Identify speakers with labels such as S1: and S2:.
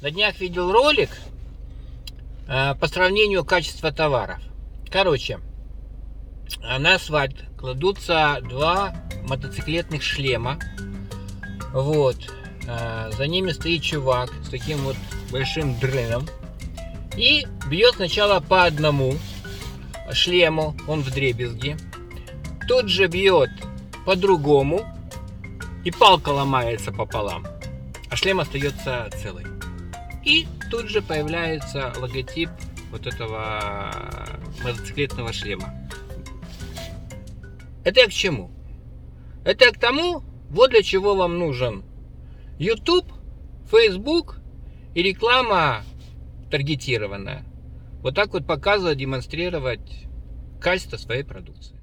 S1: На днях видел ролик э, по сравнению качества товаров. Короче, э, на асфальт кладутся два мотоциклетных шлема. Вот. Э, За ними стоит чувак с таким вот большим дреном. И бьет сначала по одному шлему, он в дребезги. Тут же бьет по другому. И палка ломается пополам. А шлем остается целый. И тут же появляется логотип вот этого мотоциклетного шлема. Это я к чему? Это я к тому, вот для чего вам нужен YouTube, Facebook и реклама таргетированная. Вот так вот показывать, демонстрировать качество своей продукции.